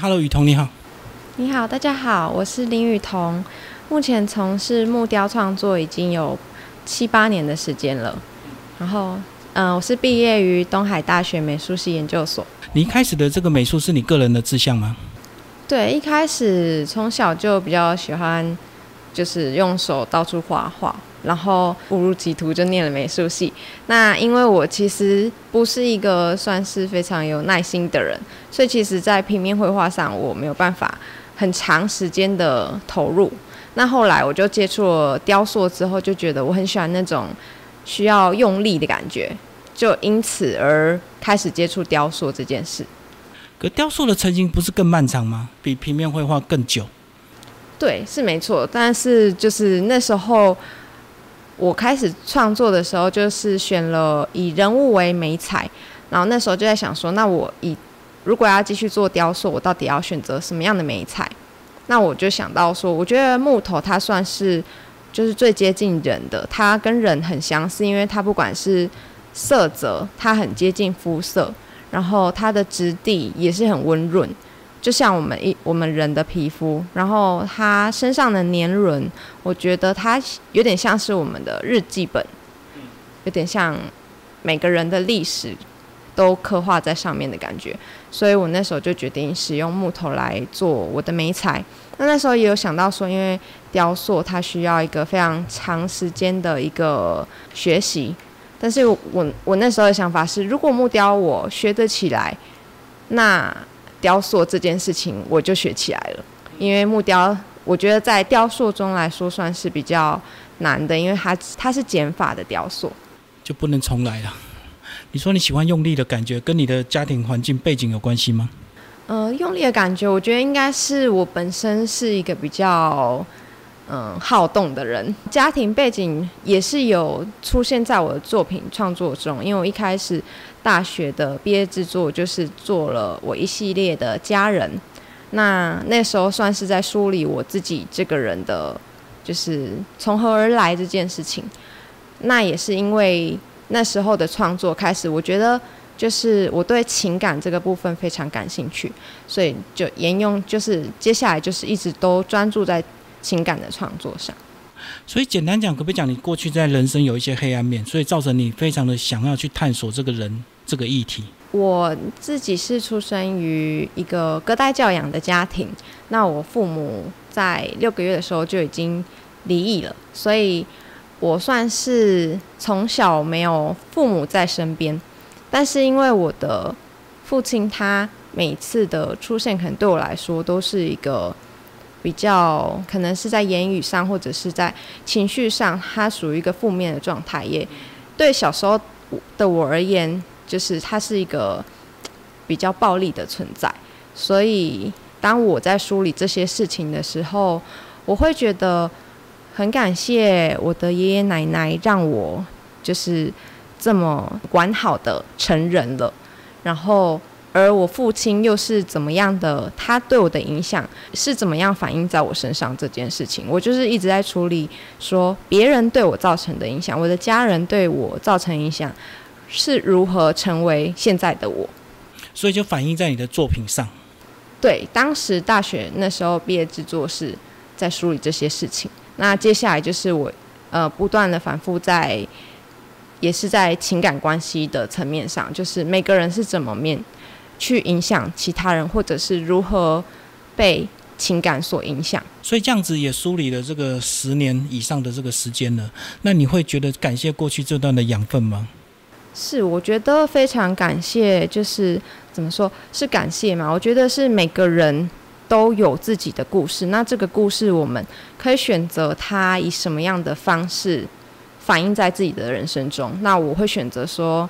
，Hello，雨桐你好。你好，大家好，我是林雨桐，目前从事木雕创作已经有七八年的时间了。然后，嗯，我是毕业于东海大学美术系研究所。你一开始的这个美术是你个人的志向吗？对，一开始从小就比较喜欢，就是用手到处画画，然后误入歧途就念了美术系。那因为我其实不是一个算是非常有耐心的人，所以其实在平面绘画上我没有办法很长时间的投入。那后来我就接触了雕塑之后，就觉得我很喜欢那种需要用力的感觉，就因此而开始接触雕塑这件事。可雕塑的成型不是更漫长吗？比平面绘画更久。对，是没错。但是就是那时候我开始创作的时候，就是选了以人物为美彩，然后那时候就在想说，那我以如果要继续做雕塑，我到底要选择什么样的美彩？那我就想到说，我觉得木头它算是就是最接近人的，它跟人很相似，因为它不管是色泽，它很接近肤色。然后它的质地也是很温润，就像我们一我们人的皮肤。然后它身上的年轮，我觉得它有点像是我们的日记本，有点像每个人的历史都刻画在上面的感觉。所以我那时候就决定使用木头来做我的眉彩。那那时候也有想到说，因为雕塑它需要一个非常长时间的一个学习。但是我我那时候的想法是，如果木雕我学得起来，那雕塑这件事情我就学起来了。因为木雕，我觉得在雕塑中来说算是比较难的，因为它它是减法的雕塑，就不能重来了。你说你喜欢用力的感觉，跟你的家庭环境背景有关系吗？呃，用力的感觉，我觉得应该是我本身是一个比较。嗯，好动的人，家庭背景也是有出现在我的作品创作中。因为我一开始大学的毕业制作就是做了我一系列的家人，那那时候算是在梳理我自己这个人的，就是从何而来这件事情。那也是因为那时候的创作开始，我觉得就是我对情感这个部分非常感兴趣，所以就沿用，就是接下来就是一直都专注在。情感的创作上，所以简单讲，可不可以讲你过去在人生有一些黑暗面，所以造成你非常的想要去探索这个人这个议题？我自己是出生于一个隔代教养的家庭，那我父母在六个月的时候就已经离异了，所以我算是从小没有父母在身边，但是因为我的父亲他每次的出现，可能对我来说都是一个。比较可能是在言语上，或者是在情绪上，它属于一个负面的状态。也对小时候的我而言，就是它是一个比较暴力的存在。所以，当我在梳理这些事情的时候，我会觉得很感谢我的爷爷奶奶，让我就是这么完好的成人了。然后。而我父亲又是怎么样的？他对我的影响是怎么样反映在我身上这件事情？我就是一直在处理说别人对我造成的影响，我的家人对我造成影响是如何成为现在的我。所以就反映在你的作品上。对，当时大学那时候毕业制作是在梳理这些事情。那接下来就是我呃不断的反复在，也是在情感关系的层面上，就是每个人是怎么面。去影响其他人，或者是如何被情感所影响。所以这样子也梳理了这个十年以上的这个时间了。那你会觉得感谢过去这段的养分吗？是，我觉得非常感谢。就是怎么说，是感谢嘛？我觉得是每个人都有自己的故事。那这个故事，我们可以选择它以什么样的方式反映在自己的人生中。那我会选择说。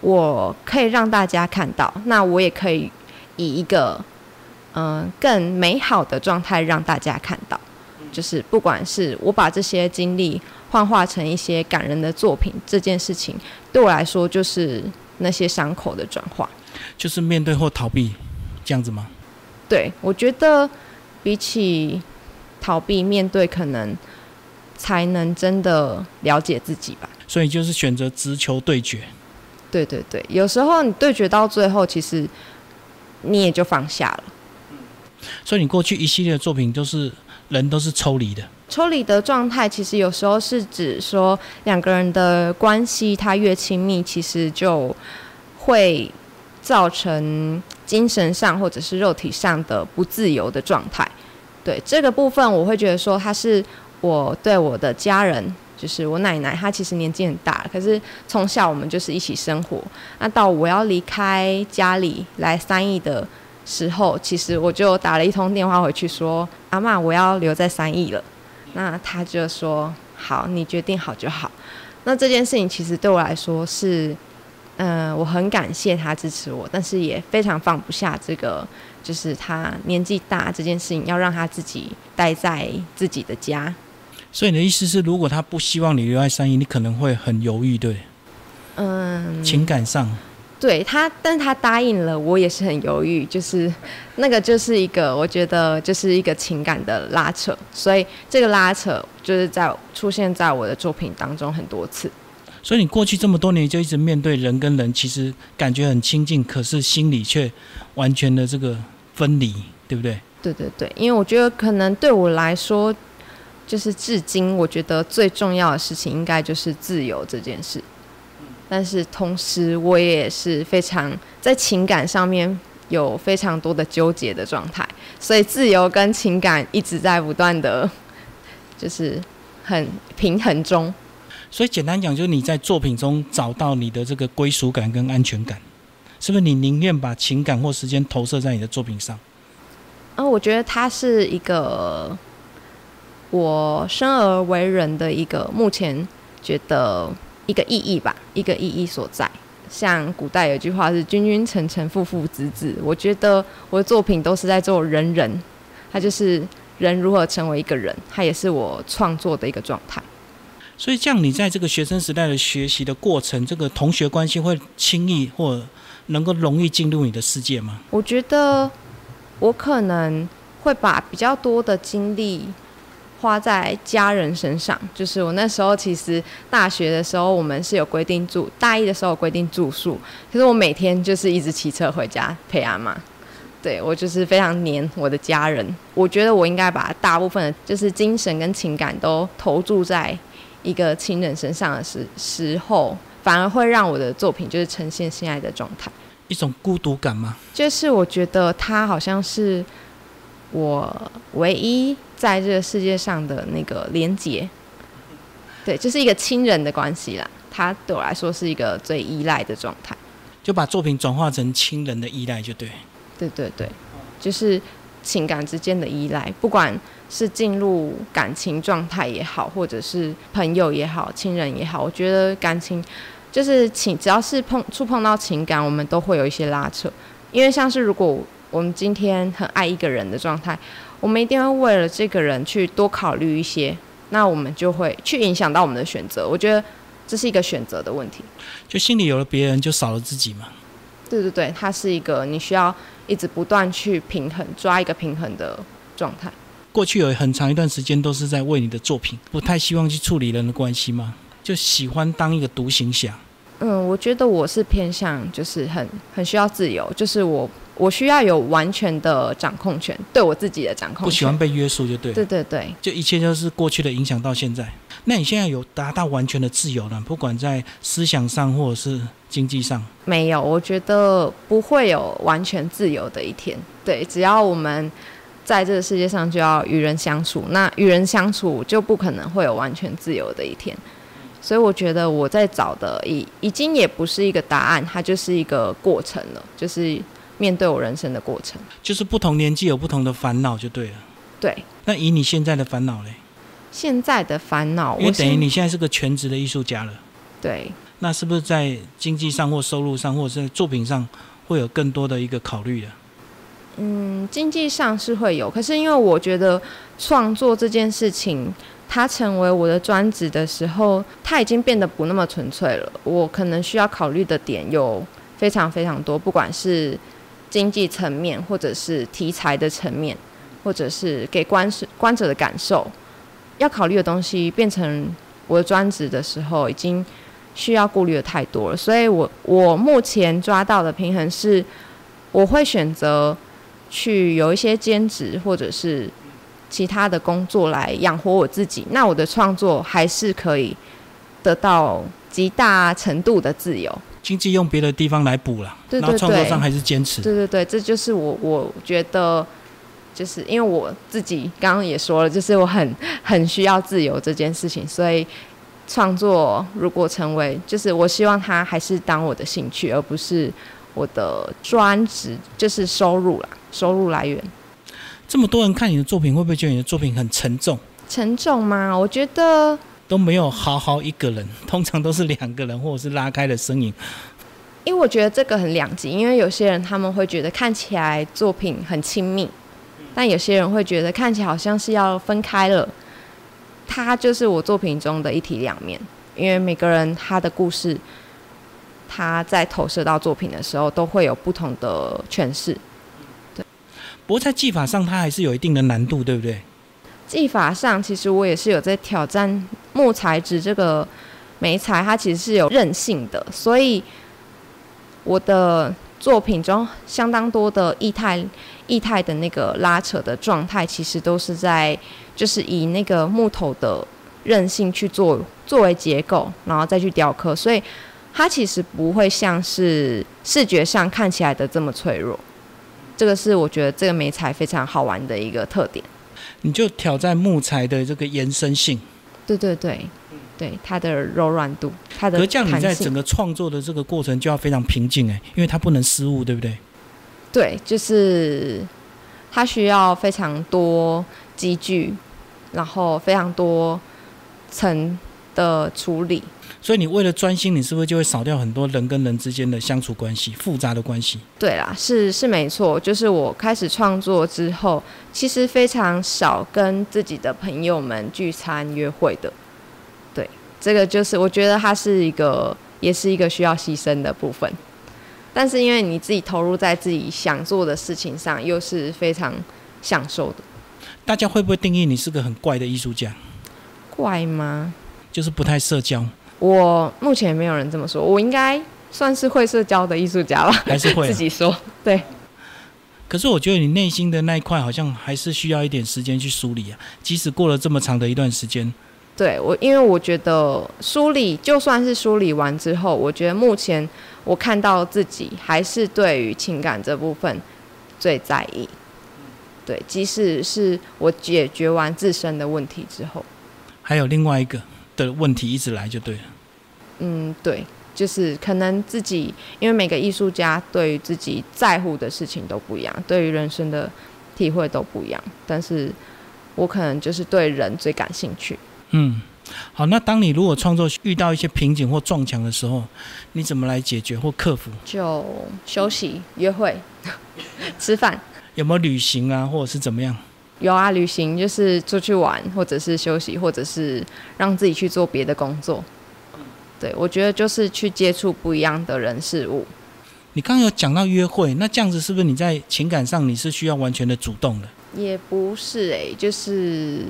我可以让大家看到，那我也可以以一个嗯更美好的状态让大家看到，就是不管是我把这些经历幻化成一些感人的作品，这件事情对我来说就是那些伤口的转化，就是面对或逃避这样子吗？对，我觉得比起逃避，面对可能才能真的了解自己吧。所以就是选择直球对决。对对对，有时候你对决到最后，其实你也就放下了。所以你过去一系列的作品都是人都是抽离的。抽离的状态，其实有时候是指说两个人的关系，它越亲密，其实就会造成精神上或者是肉体上的不自由的状态。对这个部分，我会觉得说，他是我对我的家人，就是我奶奶，她其实年纪很大，可是从小我们就是一起生活。那到我要离开家里来三义的时候，其实我就打了一通电话回去说：“阿妈，我要留在三义了。”那他就说：“好，你决定好就好。”那这件事情其实对我来说是，嗯，我很感谢他支持我，但是也非常放不下这个，就是他年纪大这件事情，要让他自己待在自己的家。所以你的意思是，如果他不希望你留在三义，你可能会很犹豫，对？嗯，情感上。对他，但是他答应了，我也是很犹豫，就是那个就是一个，我觉得就是一个情感的拉扯，所以这个拉扯就是在出现在我的作品当中很多次。所以你过去这么多年就一直面对人跟人，其实感觉很亲近，可是心里却完全的这个分离，对不对？对对对，因为我觉得可能对我来说，就是至今我觉得最重要的事情，应该就是自由这件事。但是同时，我也是非常在情感上面有非常多的纠结的状态，所以自由跟情感一直在不断的，就是很平衡中。所以简单讲，就是你在作品中找到你的这个归属感跟安全感，是不是？你宁愿把情感或时间投射在你的作品上？啊，我觉得它是一个我生而为人的一个目前觉得。一个意义吧，一个意义所在。像古代有句话是“君君臣臣，父父子子”，我觉得我的作品都是在做人人，他就是人如何成为一个人，他也是我创作的一个状态。所以，这样你在这个学生时代的学习的过程，这个同学关系会轻易或能够容易进入你的世界吗？我觉得我可能会把比较多的精力。花在家人身上，就是我那时候其实大学的时候，我们是有规定住，大一的时候有规定住宿，可是我每天就是一直骑车回家陪阿妈，对我就是非常黏我的家人。我觉得我应该把大部分的，就是精神跟情感都投注在一个亲人身上的时时候，反而会让我的作品就是呈现现在的状态。一种孤独感吗？就是我觉得他好像是。我唯一在这个世界上的那个连接，对，就是一个亲人的关系啦。他对我来说是一个最依赖的状态，就把作品转化成亲人的依赖，就对。对对对，就是情感之间的依赖，不管是进入感情状态也好，或者是朋友也好，亲人也好，我觉得感情就是情，只要是碰触碰到情感，我们都会有一些拉扯，因为像是如果。我们今天很爱一个人的状态，我们一定会为了这个人去多考虑一些，那我们就会去影响到我们的选择。我觉得这是一个选择的问题。就心里有了别人，就少了自己嘛。对对对，它是一个你需要一直不断去平衡、抓一个平衡的状态。过去有很长一段时间都是在为你的作品，不太希望去处理人的关系吗？就喜欢当一个独行侠。嗯，我觉得我是偏向就是很很需要自由，就是我。我需要有完全的掌控权，对我自己的掌控。不喜欢被约束就对。对对对，就一切都是过去的影响到现在。那你现在有达到完全的自由了？不管在思想上或者是经济上？没有，我觉得不会有完全自由的一天。对，只要我们在这个世界上就要与人相处，那与人相处就不可能会有完全自由的一天。所以我觉得我在找的已已经也不是一个答案，它就是一个过程了，就是。面对我人生的过程，就是不同年纪有不同的烦恼，就对了。对。那以你现在的烦恼嘞？现在的烦恼，因为等于你现在是个全职的艺术家了。对。那是不是在经济上或收入上，或者是作品上，会有更多的一个考虑的？嗯，经济上是会有，可是因为我觉得创作这件事情，它成为我的专职的时候，它已经变得不那么纯粹了。我可能需要考虑的点有非常非常多，不管是。经济层面，或者是题材的层面，或者是给观观者的感受，要考虑的东西，变成我的专职的时候，已经需要顾虑的太多了。所以我我目前抓到的平衡是，我会选择去有一些兼职或者是其他的工作来养活我自己，那我的创作还是可以得到极大程度的自由。经济用别的地方来补了，对对然后创作对上还是坚持。对对对，这就是我我觉得，就是因为我自己刚刚也说了，就是我很很需要自由这件事情，所以创作如果成为，就是我希望它还是当我的兴趣，而不是我的专职，就是收入啦，收入来源。这么多人看你的作品，会不会觉得你的作品很沉重？沉重吗？我觉得都没有好好一个人，通常都是两个人，或者是拉开的身影。因为我觉得这个很两极，因为有些人他们会觉得看起来作品很亲密，但有些人会觉得看起来好像是要分开了。它就是我作品中的一体两面，因为每个人他的故事，他在投射到作品的时候，都会有不同的诠释。对不过在技法上，它还是有一定的难度，对不对？技法上，其实我也是有在挑战木材质这个媒材，它其实是有韧性的，所以我的作品中相当多的液态液态的那个拉扯的状态，其实都是在就是以那个木头的韧性去做作为结构，然后再去雕刻，所以它其实不会像是视觉上看起来的这么脆弱。这个是我觉得这个媒材非常好玩的一个特点。你就挑战木材的这个延伸性。对对对，对它的柔软度，它的可是这样你在整个创作的这个过程就要非常平静哎，因为它不能失误，对不对？对，就是它需要非常多积聚，然后非常多层的处理。所以你为了专心，你是不是就会少掉很多人跟人之间的相处关系、复杂的关系？对啦，是是没错，就是我开始创作之后，其实非常少跟自己的朋友们聚餐约会的。对，这个就是我觉得它是一个，也是一个需要牺牲的部分。但是因为你自己投入在自己想做的事情上，又是非常享受的。大家会不会定义你是个很怪的艺术家？怪吗？就是不太社交，我目前没有人这么说，我应该算是会社交的艺术家吧，还是会、自啊？己说。对，可是我觉得你内心的那一块好像还是需要一点时间去梳理啊。即使过了这么长的一段时间，对我，因为我觉得梳理，就算是梳理完之后，我觉得目前我看到自己还是对于情感这部分最在意。对，即使是我解决完自身的问题之后，还有另外一个的问题一直来就对了。嗯，对，就是可能自己，因为每个艺术家对于自己在乎的事情都不一样，对于人生的体会都不一样，但是我可能就是对人最感兴趣。嗯，好，那当你如果创作遇到一些瓶颈或撞墙的时候，你怎么来解决或克服？就休息、约会、吃饭。有没有旅行啊，或者是怎么样？有啊，旅行就是出去玩，或者是休息，或者是让自己去做别的工作。对，我觉得就是去接触不一样的人事物。你刚刚有讲到约会，那这样子是不是你在情感上你是需要完全的主动的？也不是诶、就是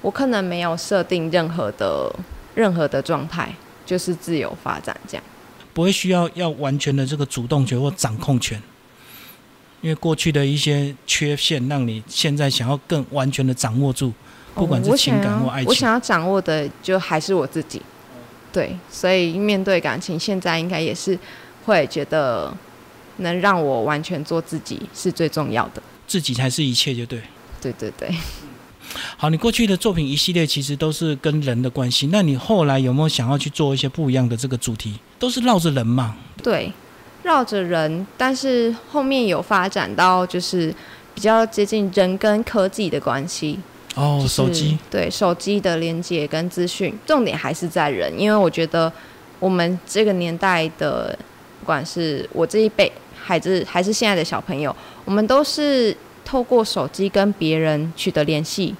我可能没有设定任何的任何的状态，就是自由发展这样。不会需要要完全的这个主动权或掌控权，因为过去的一些缺陷，让你现在想要更完全的掌握住，不管是情感或爱情。我想要掌握的就还是我自己。对，所以面对感情，现在应该也是会觉得能让我完全做自己是最重要的。自己才是一切，就对。对对对，好，你过去的作品一系列其实都是跟人的关系，那你后来有没有想要去做一些不一样的这个主题？都是绕着人嘛？对，绕着人，但是后面有发展到就是比较接近人跟科技的关系。哦，就是手机，对手机的连接跟资讯，重点还是在人，因为我觉得我们这个年代的，不管是我这一辈孩子，还是现在的小朋友，我们都是透过手机跟别人取得联系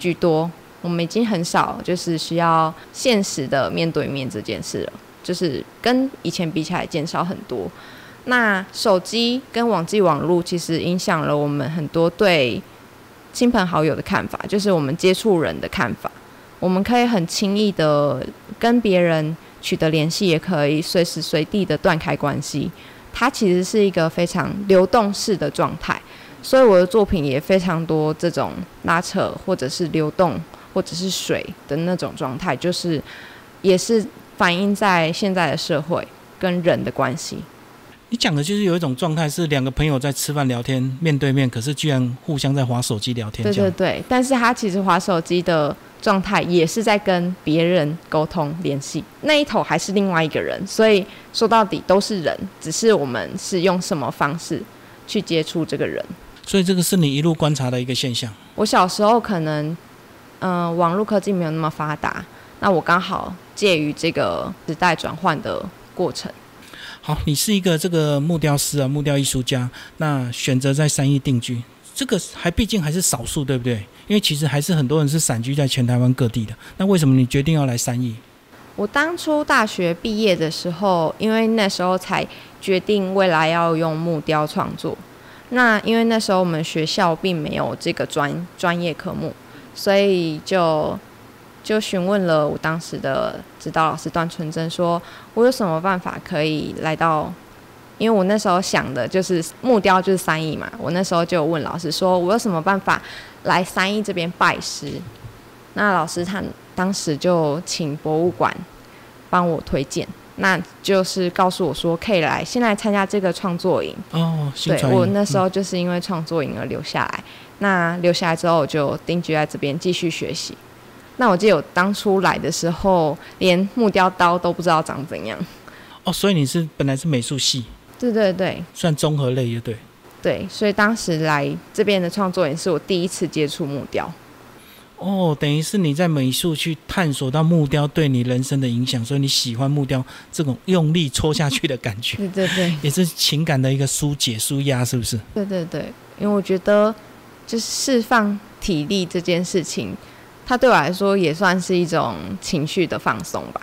居多。我们已经很少就是需要现实的面对面这件事了，就是跟以前比起来减少很多。那手机跟网际网络其实影响了我们很多对亲朋好友的看法，就是我们接触人的看法。我们可以很轻易的跟别人取得联系，也可以随时随地的断开关系。它其实是一个非常流动式的状态，所以我的作品也非常多这种拉扯或者是流动或者是水的那种状态，就是也是反映在现在的社会跟人的关系。你讲的就是有一种状态，是两个朋友在吃饭聊天，面对面，可是居然互相在划手机聊天。对对对，但是他其实划手机的状态也是在跟别人沟通联系，那一头还是另外一个人，所以说到底都是人，只是我们是用什么方式去接触这个人。所以这个是你一路观察的一个现象。我小时候可能，嗯，网络科技没有那么发达，那我刚好介于这个时代转换的过程。好，你是一个这个木雕师啊，木雕艺术家，那选择在三义定居，这个还毕竟还是少数，对不对？因为其实还是很多人是散居在全台湾各地的。那为什么你决定要来三义？我当初大学毕业的时候，因为那时候才决定未来要用木雕创作。那因为那时候我们学校并没有这个专专业科目，所以就。就询问了我当时的指导老师段纯真，说我有什么办法可以来到？因为我那时候想的就是木雕就是三义嘛，我那时候就问老师说，我有什么办法来三义这边拜师？那老师他当时就请博物馆帮我推荐，那就是告诉我说可以来，先来参加这个创作营。哦，对我那时候就是因为创作营而留下来，那留下来之后我就定居在这边继续学习。那我记得我当初来的时候，连木雕刀都不知道长怎样。哦，所以你是本来是美术系？对对对，算综合类也对。对，所以当时来这边的创作也是我第一次接触木雕。哦，等于是你在美术去探索到木雕对你人生的影响，所以你喜欢木雕这种用力戳下去的感觉。对对对，也是情感的一个疏解、舒压，是不是？对对对，因为我觉得就是释放体力这件事情。它对我来说也算是一种情绪的放松吧。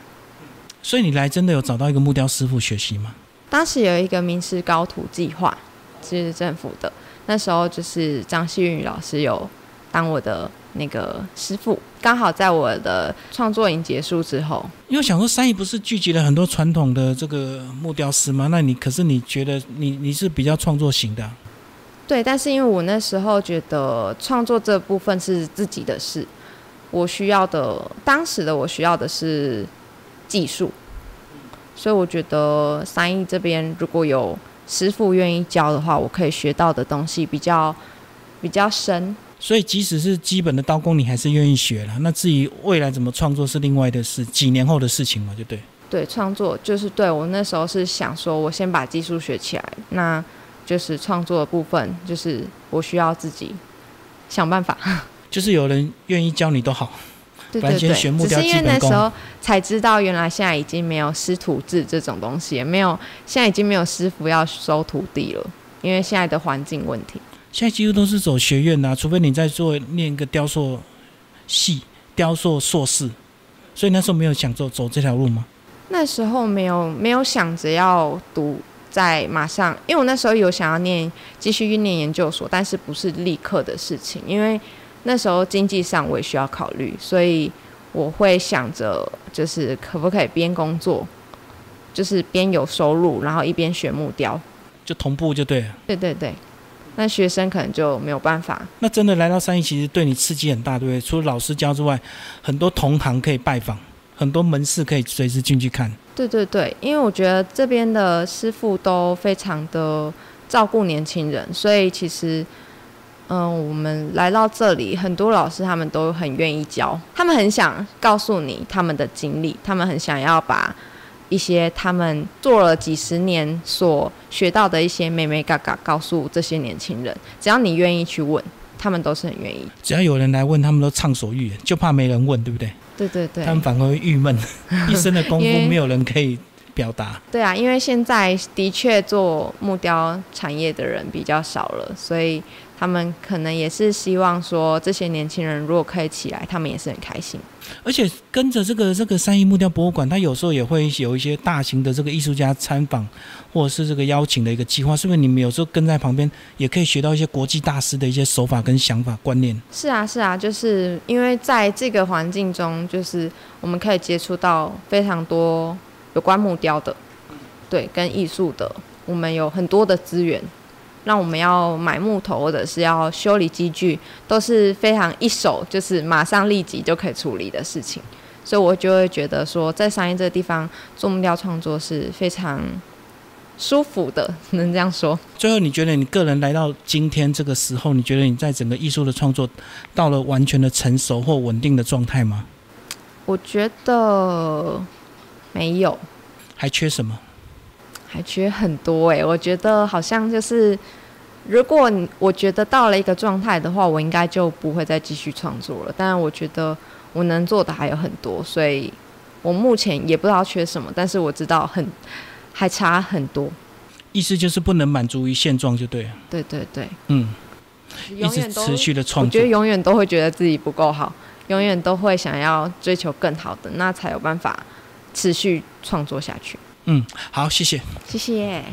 所以你来真的有找到一个木雕师傅学习吗？当时有一个名师高徒计划，是政府的。那时候就是张希韵老师有当我的那个师傅，刚好在我的创作营结束之后。因为想说三义不是聚集了很多传统的这个木雕师吗？那你可是你觉得你你是比较创作型的？对，但是因为我那时候觉得创作这部分是自己的事。我需要的，当时的我需要的是技术，所以我觉得三义这边如果有师傅愿意教的话，我可以学到的东西比较比较深。所以即使是基本的刀工，你还是愿意学了。那至于未来怎么创作是另外的事，几年后的事情嘛，就对。对，创作就是对我那时候是想说，我先把技术学起来，那就是创作的部分，就是我需要自己想办法。就是有人愿意教你都好，对对对，只是因为那时候才知道，原来现在已经没有师徒制这种东西，也没有现在已经没有师傅要收徒弟了，因为现在的环境问题。现在几乎都是走学院呐，除非你在做念一个雕塑系、雕塑硕士，所以那时候没有想走走这条路吗？那时候没有没有想着要读在马上，因为我那时候有想要念继续念研究所，但是不是立刻的事情，因为。那时候经济上我也需要考虑，所以我会想着，就是可不可以边工作，就是边有收入，然后一边学木雕，就同步就对了。对对对，那学生可能就没有办法。那真的来到三义，其实对你刺激很大，对不对？除了老师教之外，很多同行可以拜访，很多门市可以随时进去看。对对对，因为我觉得这边的师傅都非常的照顾年轻人，所以其实。嗯，我们来到这里，很多老师他们都很愿意教，他们很想告诉你他们的经历，他们很想要把一些他们做了几十年所学到的一些美美嘎嘎告诉这些年轻人。只要你愿意去问，他们都是很愿意。只要有人来问，他们都畅所欲言，就怕没人问，对不对？对对对。他们反而会郁闷，一生的功夫没有人可以表达。对啊，因为现在的确做木雕产业的人比较少了，所以。他们可能也是希望说，这些年轻人如果可以起来，他们也是很开心。而且跟着这个这个三义木雕博物馆，它有时候也会有一些大型的这个艺术家参访，或者是这个邀请的一个计划，是不是？你们有时候跟在旁边，也可以学到一些国际大师的一些手法跟想法观念。是啊，是啊，就是因为在这个环境中，就是我们可以接触到非常多有关木雕的，对，跟艺术的，我们有很多的资源。让我们要买木头或者是要修理机具，都是非常一手就是马上立即就可以处理的事情，所以我就会觉得说，在商业这个地方做木雕创作是非常舒服的，能这样说。最后，你觉得你个人来到今天这个时候，你觉得你在整个艺术的创作到了完全的成熟或稳定的状态吗？我觉得没有，还缺什么？还缺很多诶，我觉得好像就是，如果你我觉得到了一个状态的话，我应该就不会再继续创作了。但我觉得我能做的还有很多，所以我目前也不知道缺什么，但是我知道很还差很多。意思就是不能满足于现状就对了。对对对，嗯，一直持续的创作，我觉得永远都会觉得自己不够好，永远都会想要追求更好的，那才有办法持续创作下去。嗯，好，谢谢，谢谢。